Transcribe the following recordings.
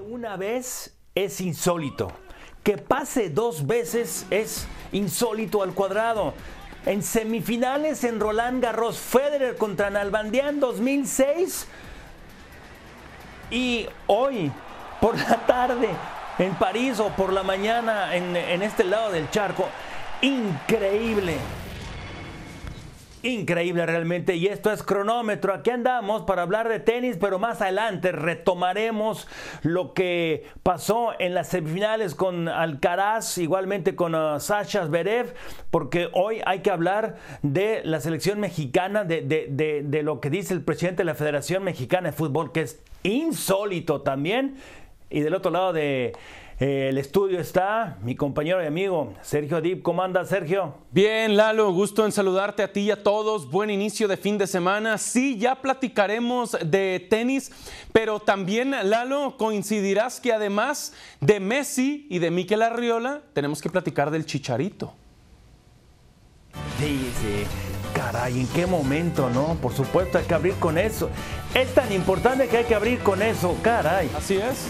una vez es insólito. Que pase dos veces es insólito al cuadrado. En semifinales en Roland Garros, Federer contra Nalbandián 2006. Y hoy, por la tarde, en París o por la mañana en este lado del charco. Increíble. Increíble realmente. Y esto es cronómetro. Aquí andamos para hablar de tenis, pero más adelante retomaremos lo que pasó en las semifinales con Alcaraz, igualmente con uh, Sasha Zverev, porque hoy hay que hablar de la selección mexicana, de, de, de lo que dice el presidente de la Federación Mexicana de Fútbol, que es insólito también. Y del otro lado de eh, el estudio está mi compañero y amigo Sergio Dip. ¿Cómo anda, Sergio? Bien, Lalo, gusto en saludarte a ti y a todos. Buen inicio de fin de semana. Sí, ya platicaremos de tenis, pero también, Lalo, coincidirás que además de Messi y de Miquel Arriola, tenemos que platicar del Chicharito. Sí, sí. Caray, ¿en qué momento, no? Por supuesto, hay que abrir con eso. Es tan importante que hay que abrir con eso, caray. Así es.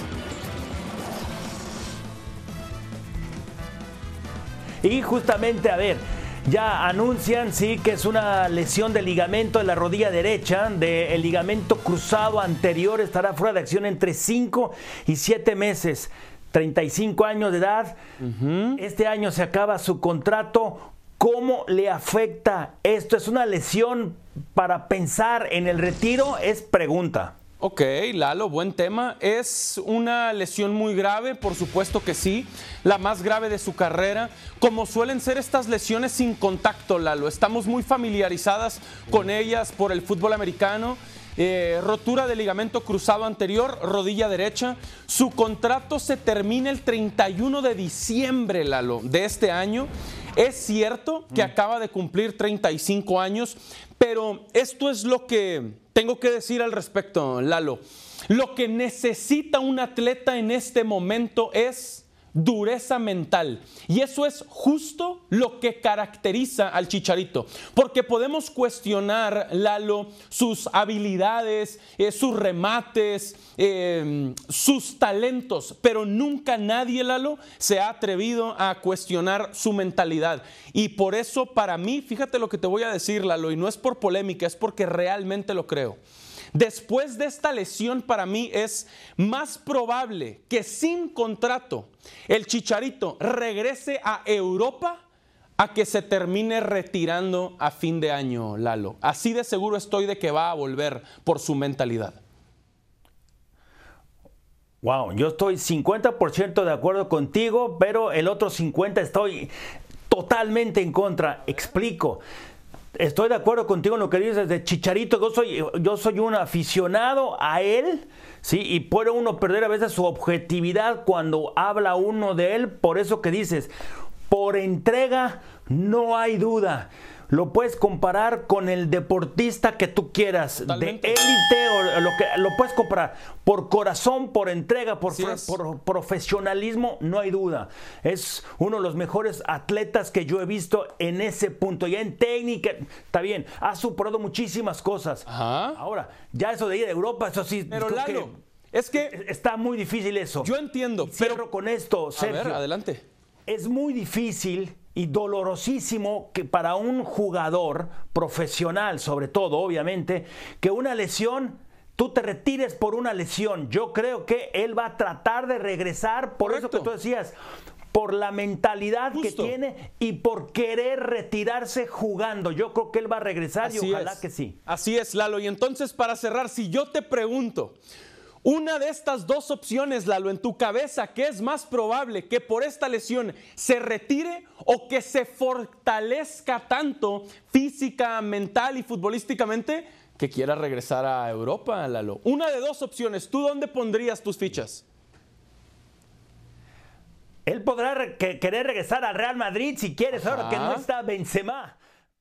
Y justamente, a ver, ya anuncian, sí, que es una lesión del ligamento de la rodilla derecha, del ligamento cruzado anterior, estará fuera de acción entre 5 y 7 meses. 35 años de edad, uh -huh. este año se acaba su contrato. ¿Cómo le afecta esto? ¿Es una lesión para pensar en el retiro? Es pregunta. Ok, Lalo, buen tema. Es una lesión muy grave, por supuesto que sí, la más grave de su carrera. Como suelen ser estas lesiones sin contacto, Lalo, estamos muy familiarizadas con ellas por el fútbol americano. Eh, rotura de ligamento cruzado anterior, rodilla derecha. Su contrato se termina el 31 de diciembre, Lalo, de este año. Es cierto que acaba de cumplir 35 años, pero esto es lo que tengo que decir al respecto, Lalo. Lo que necesita un atleta en este momento es dureza mental. Y eso es justo lo que caracteriza al chicharito. Porque podemos cuestionar, Lalo, sus habilidades, eh, sus remates, eh, sus talentos, pero nunca nadie, Lalo, se ha atrevido a cuestionar su mentalidad. Y por eso, para mí, fíjate lo que te voy a decir, Lalo, y no es por polémica, es porque realmente lo creo. Después de esta lesión para mí es más probable que sin contrato el Chicharito regrese a Europa a que se termine retirando a fin de año, Lalo. Así de seguro estoy de que va a volver por su mentalidad. Wow, yo estoy 50% de acuerdo contigo, pero el otro 50% estoy totalmente en contra. Explico. Estoy de acuerdo contigo en lo que dices de Chicharito. Yo soy, yo soy un aficionado a él, ¿sí? Y puede uno perder a veces su objetividad cuando habla uno de él. Por eso que dices, por entrega no hay duda. Lo puedes comparar con el deportista que tú quieras, Totalmente. de élite o lo que lo puedes comparar por corazón, por entrega, por, profesionalismo, no hay duda. Es uno de los mejores atletas que yo he visto en ese punto. Ya en técnica, está bien, ha superado muchísimas cosas. Ajá. Ahora, ya eso de ir a Europa, eso sí. Pero Lalo, que es que está muy difícil eso. Yo entiendo, pero con esto, Sergio. A ver, adelante. Es muy difícil y dolorosísimo que para un jugador profesional, sobre todo, obviamente, que una lesión tú te retires por una lesión. Yo creo que él va a tratar de regresar, por Correcto. eso que tú decías, por la mentalidad Justo. que tiene y por querer retirarse jugando. Yo creo que él va a regresar Así y ojalá es. que sí. Así es, Lalo. Y entonces, para cerrar, si yo te pregunto, una de estas dos opciones, Lalo, en tu cabeza, ¿qué es más probable que por esta lesión se retire o que se fortalezca tanto física, mental y futbolísticamente que quiera regresar a Europa, Lalo? Una de dos opciones. ¿Tú dónde pondrías tus fichas? Él podrá re que querer regresar al Real Madrid si quieres, ahora que no está Benzema.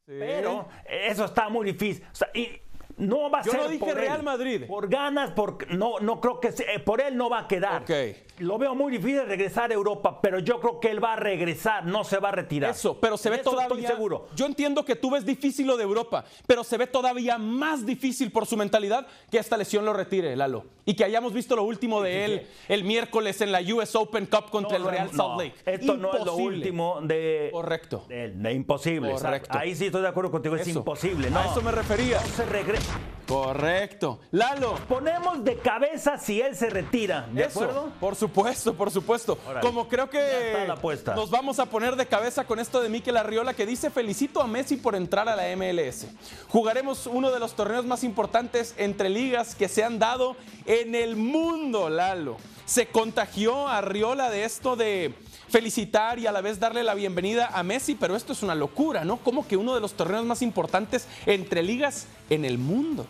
Sí. Pero eso está muy difícil. O sea, y, no va a Yo ser no dije por Real él. Madrid. Por ganas, por, no, no creo que se, por él no va a quedar. Okay. Lo veo muy difícil regresar a Europa, pero yo creo que él va a regresar, no se va a retirar. Eso, pero se ve Eso todavía. Estoy seguro. Yo entiendo que tú ves difícil lo de Europa, pero se ve todavía más difícil por su mentalidad que esta lesión lo retire, Lalo. Y que hayamos visto lo último de él el miércoles en la US Open Cup contra el Real Salt Lake. esto no es lo último de. Correcto. De, imposible. Correcto. Ahí sí estoy de acuerdo contigo, es imposible. No, a eso me refería. No se regresa. Correcto. Lalo. Ponemos de cabeza si él se retira. ¿De acuerdo? Por supuesto, por supuesto. Como creo que nos vamos a poner de cabeza con esto de Mikel Arriola que dice: Felicito a Messi por entrar a la MLS. Jugaremos uno de los torneos más importantes entre ligas que se han dado en el mundo, Lalo. Se contagió a Arriola de esto de felicitar y a la vez darle la bienvenida a Messi, pero esto es una locura, ¿no? Como que uno de los torneos más importantes entre ligas en el mundo.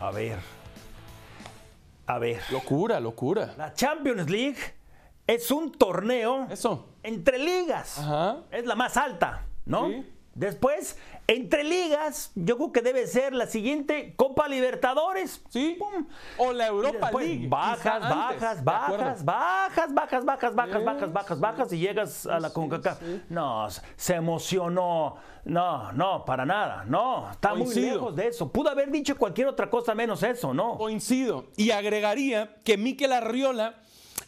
A ver. A ver. Locura, locura. La Champions League es un torneo Eso. entre ligas. Es la más alta, ¿no? Después, entre ligas, yo creo que debe ser la siguiente Copa Libertadores. Sí. O la Europa League. Bajas, bajas, bajas, bajas, bajas, bajas, bajas, bajas, bajas, bajas, y llegas a la CONCACAF. No, se emocionó. No, no, para nada. No, está muy lejos de eso. Pudo haber dicho cualquier otra cosa menos eso, ¿no? Coincido. Y agregaría que Miquel Arriola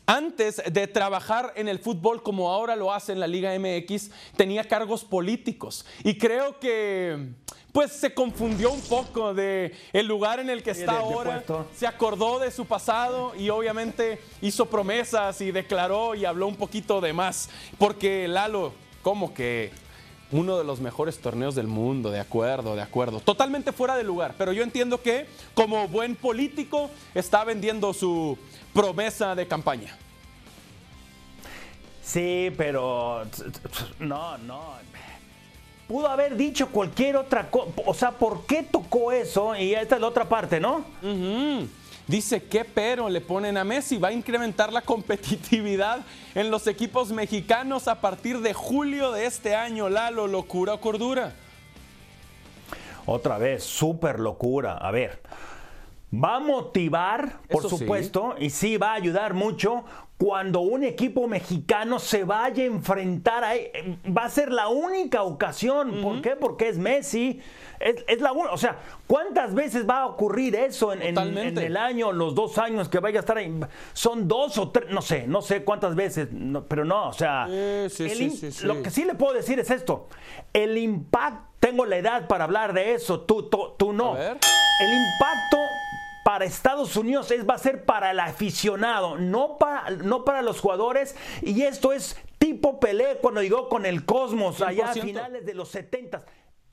antes de trabajar en el fútbol como ahora lo hace en la Liga MX, tenía cargos políticos. Y creo que pues se confundió un poco de el lugar en el que está ahora. Se acordó de su pasado y obviamente hizo promesas y declaró y habló un poquito de más. Porque Lalo, como que uno de los mejores torneos del mundo, de acuerdo, de acuerdo. Totalmente fuera de lugar, pero yo entiendo que como buen político está vendiendo su promesa de campaña. Sí, pero no, no. Pudo haber dicho cualquier otra cosa. O sea, ¿por qué tocó eso? Y esta es la otra parte, ¿no? Dice que pero le ponen a Messi. Va a incrementar la competitividad en los equipos mexicanos a partir de julio de este año. Lalo, locura o cordura. Otra vez, súper locura. A ver, Va a motivar, por supuesto, y sí va a ayudar mucho cuando un equipo mexicano se vaya a enfrentar a... E, va a ser la única ocasión. ¿Por qué? Porque es Messi. Es, la única. O sea, ¿cuántas veces va a ocurrir eso en, el año, los dos años que vaya a estar ahí? Son dos o tres, no sé, no sé cuántas veces, pero no, o sea... lo que sí le puedo decir es esto. El impacto... Tengo la edad para hablar de eso, tú, tú, no. El impacto para Estados Unidos es, va a ser para el aficionado, no para, no para los jugadores. Y esto es tipo Pelé cuando llegó con el Cosmos allá a finales de los 70.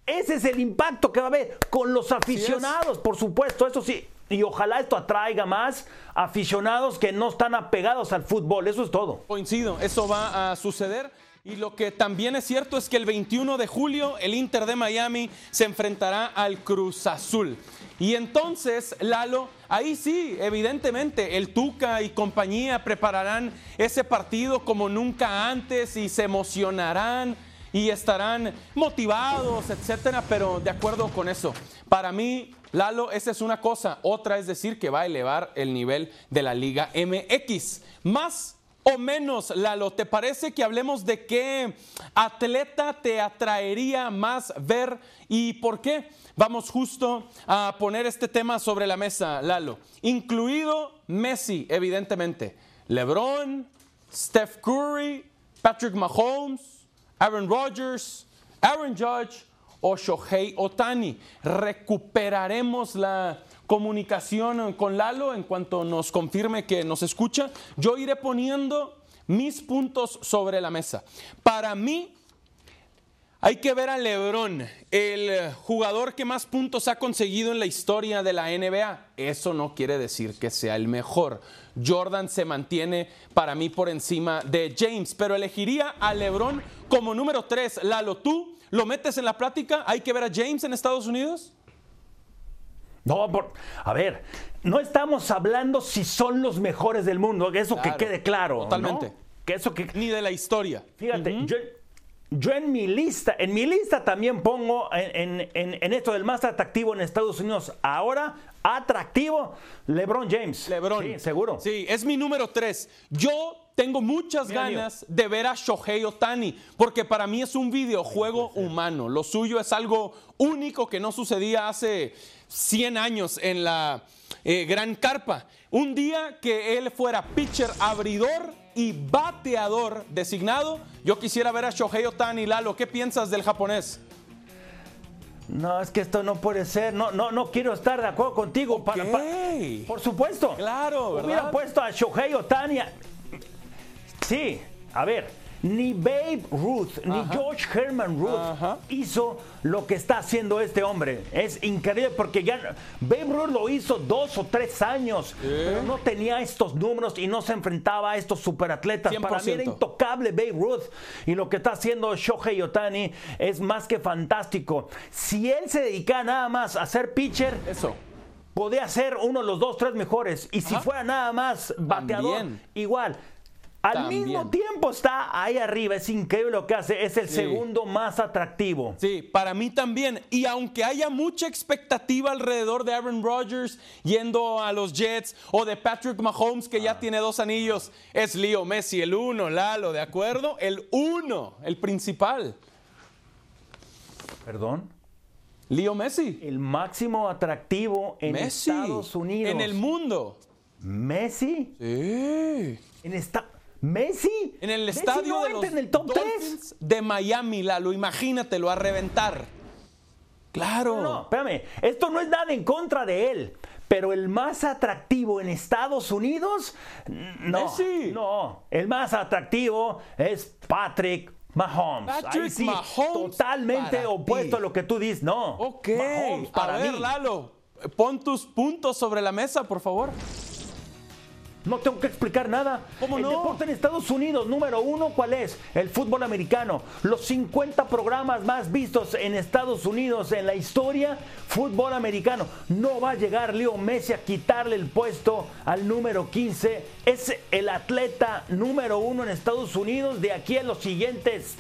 Ese es el impacto que va a haber con los aficionados, por supuesto, eso sí. Y ojalá esto atraiga más aficionados que no están apegados al fútbol. Eso es todo. Coincido, eso va a suceder. Y lo que también es cierto es que el 21 de julio el Inter de Miami se enfrentará al Cruz Azul. Y entonces, Lalo, ahí sí, evidentemente, el Tuca y compañía prepararán ese partido como nunca antes y se emocionarán y estarán motivados, etcétera, pero de acuerdo con eso. Para mí, Lalo, esa es una cosa. Otra es decir que va a elevar el nivel de la Liga MX. Más o menos, Lalo, ¿te parece que hablemos de qué atleta te atraería más ver y por qué? Vamos justo a poner este tema sobre la mesa, Lalo. Incluido Messi, evidentemente. LeBron, Steph Curry, Patrick Mahomes, Aaron Rodgers, Aaron Judge o Shohei Otani. Recuperaremos la comunicación con Lalo en cuanto nos confirme que nos escucha. Yo iré poniendo mis puntos sobre la mesa. Para mí, hay que ver a Lebron, el jugador que más puntos ha conseguido en la historia de la NBA. Eso no quiere decir que sea el mejor. Jordan se mantiene para mí por encima de James, pero elegiría a Lebron como número 3. Lalo, ¿tú lo metes en la plática? ¿Hay que ver a James en Estados Unidos? No, a ver, no estamos hablando si son los mejores del mundo, eso que quede claro. Totalmente. Que eso que... Ni de la historia. Fíjate, yo yo en mi lista, en mi lista también pongo en, en, esto del más atractivo en Estados Unidos ahora, atractivo, LeBron James. LeBron. Sí, seguro. Sí, es mi número tres. Yo tengo muchas ganas de ver a Shohei Otani, porque para mí es un videojuego humano. Lo suyo es algo único que no sucedía hace 100 años en la eh, Gran Carpa. Un día que él fuera pitcher abridor y bateador designado, yo quisiera ver a Shohei Otani. Lalo, ¿qué piensas del japonés? No, es que esto no puede ser. No, no, no quiero estar de acuerdo contigo. por supuesto. Claro, ¿verdad? Hubiera puesto a Shohei Otani. Sí, a ver, ni Babe Ruth, ni George Herman Ruth hizo lo que está haciendo este hombre. Es increíble porque ya Babe Ruth lo hizo dos o tres años, pero no tenía estos números y no se enfrentaba a estos superatletas. Para mí era intocable Babe Ruth y lo que está haciendo Shohei Otani es más que fantástico. Si él se dedica nada más a ser pitcher, eso podía ser uno de los dos, tres mejores. Y si fuera nada más bateador, igual. Al mismo tiempo está ahí arriba, es increíble lo que hace, es el segundo más atractivo. Sí, para mí también. Y aunque haya mucha expectativa alrededor de Aaron Rodgers yendo a los Jets o de Patrick Mahomes que ya ah. tiene dos anillos, es Leo Messi el uno, Lalo, ¿de acuerdo? El uno, el principal. ¿Perdón? Leo Messi. El máximo atractivo en Estados Unidos. En el mundo. ¿Messi? Sí. En esta Messi. En el estadio de los en el top Dolphins de Miami, Lalo, imagínatelo, a reventar. Claro. No, espérame. Esto no es nada en contra de él. Pero el más atractivo en Estados Unidos, no. Messi. No. El más atractivo es Patrick Mahomes. Patrick Mahomes. Totalmente opuesto a lo que tú dices. No. Ok. Mahomes para a ver, Lalo, pon tus puntos sobre la mesa, por favor. No tengo que explicar nada. ¿Cómo el deporte en Estados Unidos, número uno, ¿cuál es? El fútbol americano. Los 50 programas más vistos en Estados Unidos en la historia, fútbol americano. No va a llegar Leo Messi a quitarle el puesto al número 15. Es el atleta número uno en Estados Unidos de aquí a los siguientes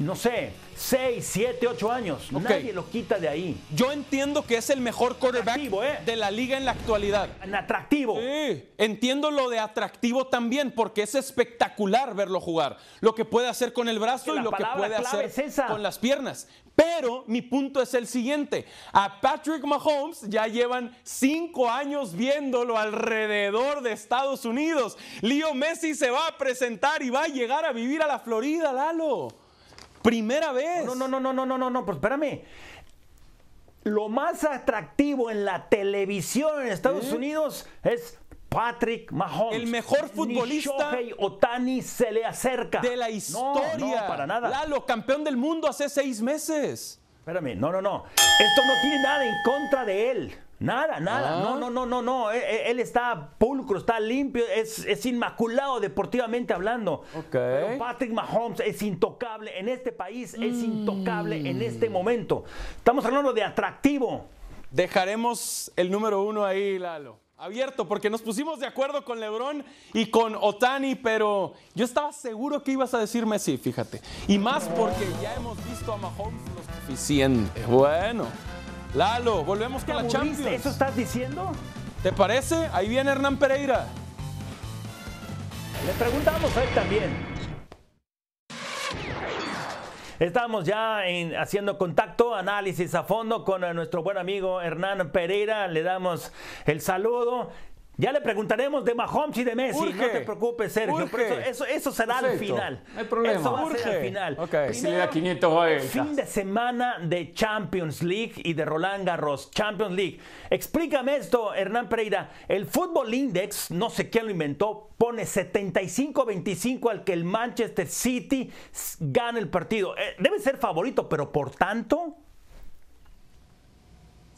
no sé, 6, 7, 8 años. Nadie lo quita de ahí. Yo entiendo que es el mejor quarterback ¿eh? de la liga en la actualidad. En atractivo. Sí, entiendo lo de atractivo también, porque es espectacular verlo jugar. Lo que puede hacer con el brazo y lo que puede hacer con las piernas. Pero mi punto es el siguiente. A Patrick Mahomes ya llevan cinco años viéndolo alrededor de Estados Unidos. Leo Messi se va a presentar y va a llegar a vivir a la Florida, Lalo. Primera vez. No, no, no, no, no, no, no, no, pues espérame. Lo más atractivo en la televisión en Estados Unidos es Patrick Mahomes. El mejor futbolista. Ni Otani se le acerca. De la historia. No, para nada. Lalo, campeón del mundo hace seis meses. Espérame, no, no, no. Esto no tiene nada en contra de él. Nada, nada. No, ah. no, no, no, no. Él, está pulcro, está limpio, es, inmaculado deportivamente hablando. Pero Patrick Mahomes es intocable en este país, es mm. intocable en este momento. Estamos hablando de atractivo. Dejaremos el número uno ahí, Lalo. Abierto, porque nos pusimos de acuerdo con LeBron y con Otani, pero yo estaba seguro que ibas a decir Messi, fíjate. Y más porque ya hemos visto a Mahomes lo suficiente. Bueno. Lalo, volvemos con la Champions. ¿Eso estás diciendo? ¿Te parece? Ahí viene Hernán Pereira. Le preguntamos a él también. Estamos ya haciendo contacto, análisis a fondo con nuestro buen amigo Hernán Pereira. Le damos el saludo. Ya le preguntaremos de Mahomes y de Messi. No te preocupes, Sergio. Eso, eso, será al final. No hay problema. Eso va a ser al final. Okay. si le da 500 Fin de semana de Champions League y de Roland Garros. Champions League. Explícame esto, Hernán Pereira. El Fútbol Index, no sé quién lo inventó, pone 75-25 al que el Manchester City gane el partido. Eh, debe ser favorito, pero por tanto.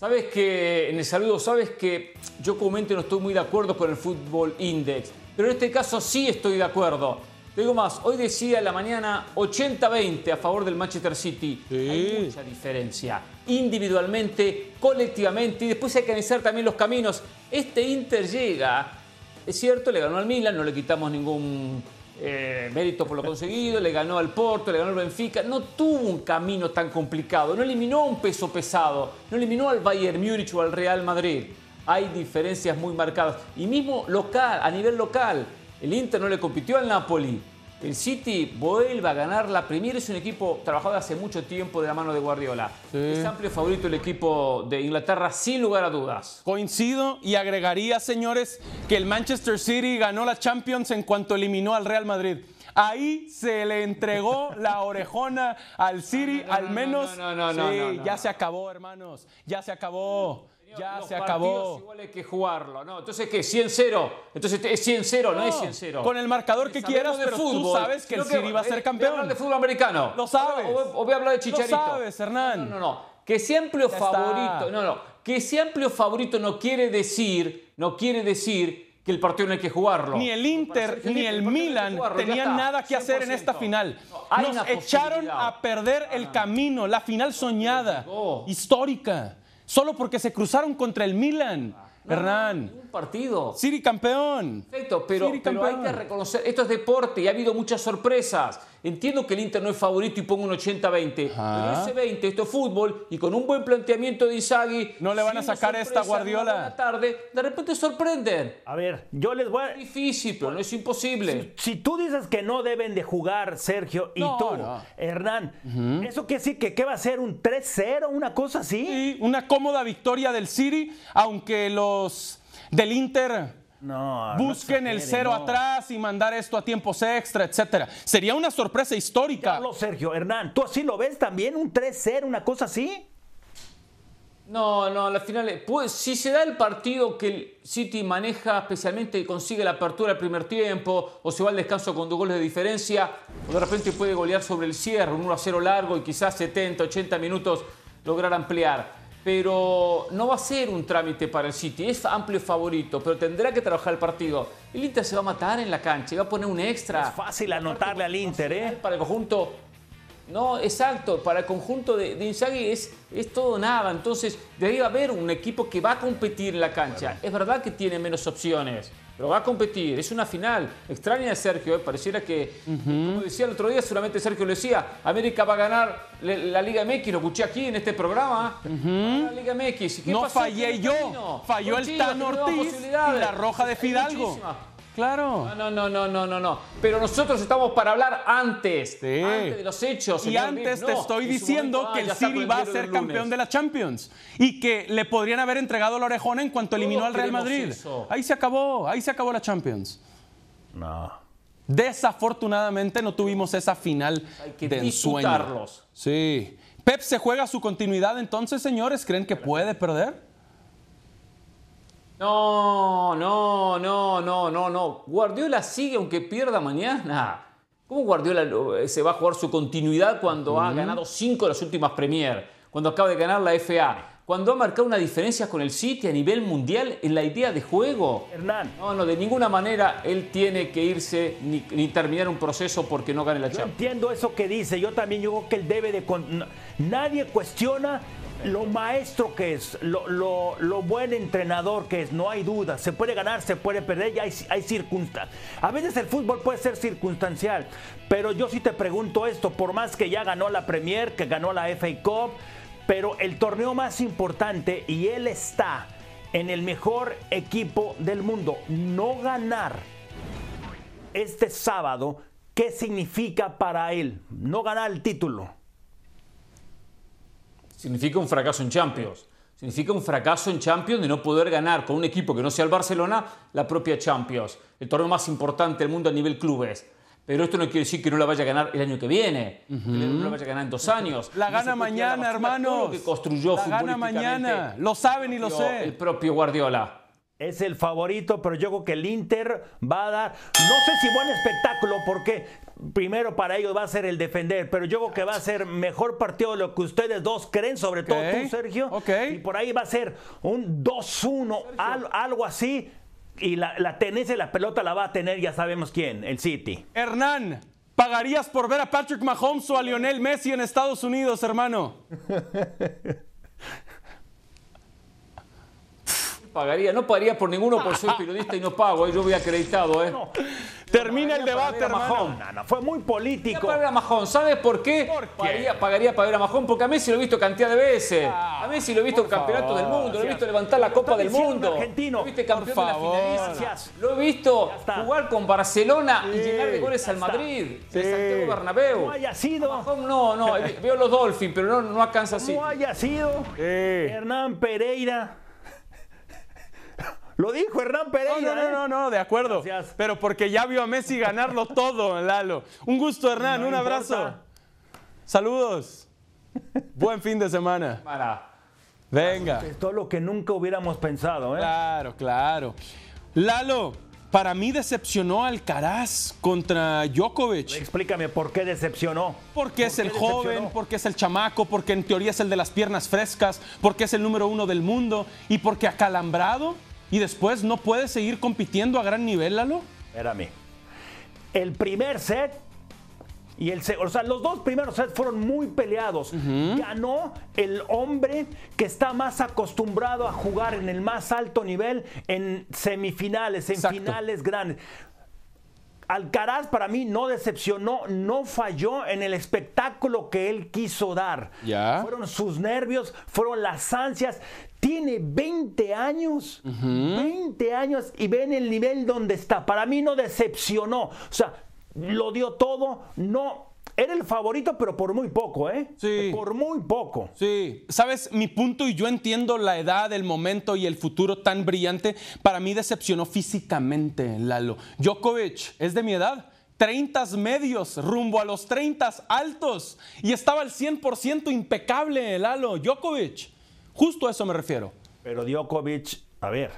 Sabes que, en el saludo, sabes que yo comúnmente no estoy muy de acuerdo con el Fútbol Index, pero en este caso sí estoy de acuerdo. Te digo más, hoy decía en la mañana 80-20 a favor del Manchester City. Hay mucha diferencia, individualmente, colectivamente, y después hay que analizar también los caminos. Este Inter llega, es cierto, le ganó al Milan, no le quitamos ningún eh, mérito por lo conseguido, le ganó al Porto, le ganó al Benfica, no tuvo un camino tan complicado, no eliminó un peso pesado, no eliminó al Bayern Múnich o al Real Madrid. Hay diferencias muy marcadas. Y mismo local, a nivel local, el Inter no le compitió al Napoli. El City vuelve a ganar la Premier, es un equipo trabajado hace mucho tiempo de la mano de Guardiola. Es amplio favorito el equipo de Inglaterra, sin lugar a dudas. Coincido y agregaría, señores, que el Manchester City ganó la Champions en cuanto eliminó al Real Madrid. Ahí se le entregó la orejona al City, al menos. No, no, no, sí, ya se acabó, hermanos. Ya se acabó. Ya Los se acabó. Igual hay que jugarlo, ¿no? Entonces, ¿qué? 100-0. Entonces, es 100-0, no, es 100-0. Con el marcador que Sabemos quieras, de pero tú fútbol, sabes que el City va a eh, ser Voy a campeón. hablar de fútbol americano. Lo sabes. O, o voy a hablar de Lo Chicharito. sabes, Hernán. No, no, no. Que sea amplio favorito. No, no. Que sea amplio favorito no quiere decir, no quiere decir que el partido no hay que jugarlo. Ni el Inter ni el no Milan tenían nada que hacer en esta 100%. final. No, Nos echaron a perder el camino, la final soñada, histórica, solo porque se cruzaron contra el Milan. Hernán, Un partido. City campeón. Perfecto, pero, pero hay que reconocer, esto es deporte y ha habido muchas sorpresas. Entiendo que el Inter no es favorito y pongo un 80-20, Ajá. pero ese 20, esto es fútbol y con un buen planteamiento de Inzaghi, No le van a sacar esta Guardiola. tarde, de repente sorprenden. A ver, yo les voy a... Es difícil, pero no es imposible. Si tú dices que no deben de jugar Sergio y No, tú, no. Hernán, ¿eso quiere decir que qué va a ser un 3-0, una cosa así? Sí, una cómoda victoria del City, aunque los del Inter No, no busquen el cero no. atrás y mandar esto a tiempos extra, etcétera. Sería una sorpresa histórica. Hablo, Sergio, Hernán, ¿tú así lo ves también? ¿Un 3-0, una cosa así? No, no, la final, pues, si se da el partido que el City maneja, especialmente y consigue la apertura del primer tiempo, o se va al descanso con dos goles de diferencia, o de repente puede golear sobre el cierre, un 1 a 0 largo y quizás 70, 80 minutos lograr ampliar. Pero no va a ser un trámite para el City, es amplio favorito, pero tendrá que trabajar el partido. El Inter se va a matar en la cancha, va a poner un extra. Es fácil anotarle al Inter, ¿eh? Para el conjunto. No, exacto. Para el conjunto de, de Inzaghi es, es todo nada. Entonces, debe haber un equipo que va a competir en la cancha. Es verdad que tiene menos opciones, pero va a competir. Es una final. Extraña de Sergio, ¿eh? pareciera que, como decía el otro día, seguramente Sergio lo decía, América va a ganar la, Liga MX. Lo escuché aquí en este programa. A La Liga MX. ¿Y qué No pasó fallé yo, falló el tenemos Ortiz y la roja de Fidalgo. Claro. No, no, no, no, no, no. Pero nosotros estamos para hablar antes, Sí. antes de los hechos. Y antes te estoy diciendo momento, ah, que el City va a ser campeón de la Champions y que le podrían haber entregado la orejona en cuanto eliminó Todos al Real Madrid. eso. Ahí se acabó, ahí se acabó la Champions. No. Desafortunadamente no tuvimos esa final Hay que de ensueño. disfrutarlos. Sí. Pep se juega su continuidad entonces, señores, ¿creen que puede perder? No, no, no, no, no, no. Guardiola sigue aunque pierda mañana. ¿Cómo Guardiola eh, se va a jugar su continuidad cuando ha ganado cinco de las últimas Premier? Cuando acaba de ganar la FA. Cuando ha marcado una diferencia con el City a nivel mundial en la idea de juego. Hernán, No, no, de ninguna manera él tiene que irse ni, ni terminar un proceso porque no gane la yo Champions. entiendo eso que dice. Yo también yo creo que él debe de... Nadie cuestiona lo maestro que es, lo, lo- lo buen entrenador que es, no hay duda. Se puede ganar, se puede perder, ya hay, circunstancias. A veces el fútbol puede ser circunstancial, pero yo sí te pregunto esto, por más que ya ganó la Premier, que ganó la FA Cup, pero el torneo más importante y él está en el mejor equipo del mundo, no ganar este sábado, ¿qué significa para él no ganar el título? Significa un fracaso en Champions. Significa un fracaso en Champions de no poder ganar con un equipo que no sea el Barcelona la propia Champions, el torneo más importante del mundo a nivel clubes. Pero esto no quiere decir que no la vaya a ganar el año que viene, que no la vaya a ganar en dos años. La gana mañana, lo que construyó La gana futbolísticamente mañana. Lo saben y lo sé. El propio Guardiola. Es el favorito, pero yo creo que el Inter va a dar, no sé si buen espectáculo, porque primero para ellos va a ser el defender, pero yo creo que va a ser mejor partido de lo que ustedes dos creen, sobre todo tú, Sergio. ok. Y por ahí va a ser un 2-1, al- algo así, y la, la tenencia de la pelota la va a tener, ya sabemos quién, el City. Hernán, ¿pagarías por ver a Patrick Mahomes o a Lionel Messi en Estados Unidos, hermano? Pagaría, no pagaría por ninguno por ser periodista y no pago, eh, yo voy acreditado, ¿eh? Termina el debate. Majón. No, no, fue muy político. para Majón. ¿Sabes por qué? ¿Por qué? Pagaría, pagaría para ver a Majón porque a Messi lo he visto cantidad de veces. Ah, a Messi lo he visto en campeonatos del mundo, lo he visto levantar la Copa del Mundo. un argentino. Lo viste Por campeón de la. Lo he visto jugar con Barcelona y llenar de goles al. Madrid, Sí. en Santiago Bernabéu. No haya sido. Majón no, no, veo los Dolphins, pero no, no a Kansas City. No haya sido. Hernán Pereira. Lo dijo Hernán No, Pereira. no, no, ¿eh? no, no, de acuerdo. Gracias. Pero porque ya vio a Messi ganarlo todo, Lalo. Un gusto, Hernán, No un abrazo. importa. Saludos. Buen fin de semana. Para. Venga. Es todo lo que nunca hubiéramos pensado, ¿eh? Claro, claro. Lalo, para mí decepcionó Alcaraz contra Djokovic. Explícame por qué decepcionó. Porque es ¿Por el joven, decepcionó? porque es el chamaco, porque en teoría es el de las piernas frescas, porque es el número uno del mundo y porque acalambrado y después no puede seguir compitiendo a gran nivel, Lalo. Espérame. El primer set y el o sea, los dos primeros sets fueron muy peleados. Ganó el hombre que está más acostumbrado a jugar en el más alto nivel en semifinales, en Exacto. finales grandes. Alcaraz para mí no decepcionó, no falló en el espectáculo que él quiso dar. Ya. Fueron sus nervios, fueron las ansias. Tiene 20 años, 20 años y ven el nivel donde está. Para mí no decepcionó. O sea, lo dio todo, no. Era el favorito, pero por muy poco, ¿eh? Sí. Por muy poco. Sí, sabes, mi punto y yo entiendo la edad, el momento y el futuro tan brillante, para mí decepcionó físicamente, Lalo. Djokovic es de mi edad. 30 medios, rumbo a los 30 altos. Y estaba al 100% impecable, Lalo. Djokovic. Justo a eso me refiero. Pero Djokovic, a ver,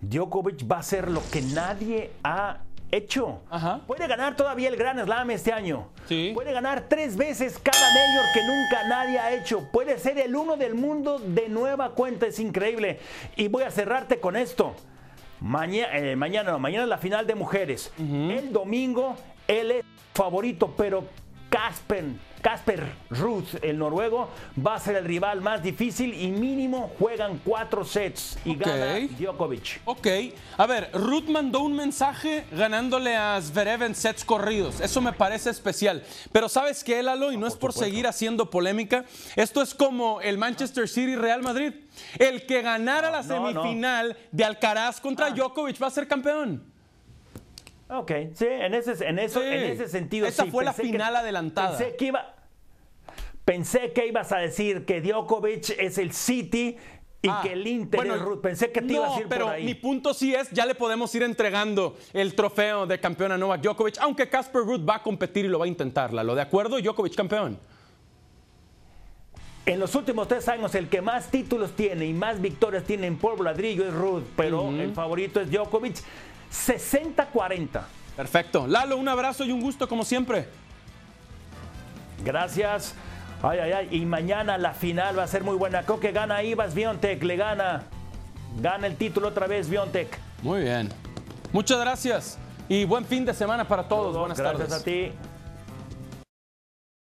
Djokovic va a hacer lo que nadie ha hecho. Ajá. Puede ganar todavía el Gran Slam este año. Sí. Puede ganar tres veces cada mayor que nunca nadie ha hecho. Puede ser el uno del mundo de nueva cuenta. Es increíble. Y voy a cerrarte con esto. Mañana, mañana no, mañana es la final de mujeres. El domingo él es favorito, pero Casper, Casper Ruth, el noruego, va a ser el rival más difícil y mínimo juegan cuatro sets y gana Djokovic. Ok, a ver, Ruth mandó un mensaje ganándole a Zverev en sets corridos. Eso me parece especial. Pero ¿sabes qué, Lalo? Y no es por seguir haciendo polémica. Esto es como el Manchester City Real Madrid. El que ganara la no. semifinal de Alcaraz contra Ah. Djokovic va a ser campeón. Ok, sí, en ese, en eso, Sí. en ese sentido. Esa sí, fue la que- final adelantada. Pensé que iba. Pensé que ibas a decir que Djokovic es el City y Ah, que el Inter bueno, es Ruth. Pensé que te no, ibas a ir pero por ahí. mi punto sí es, ya le podemos ir entregando el trofeo de campeón a Novak Djokovic, aunque Casper Ruth va a competir y lo va a intentar, Lalo. ¿De acuerdo? Djokovic campeón. En los últimos tres años, el que más títulos tiene y más victorias tiene en polvo ladrillo es Ruth, pero el favorito es Djokovic. 60-40. Perfecto. Lalo, un abrazo y un gusto como siempre. Gracias. Ay, ay, ay. Y mañana la final va a ser muy buena. Creo que gana Ibas Biontech, le gana. Gana el título otra vez Biontech. Muy bien. Muchas gracias y buen fin de semana para todos. Buenas Gracias tardes. a ti.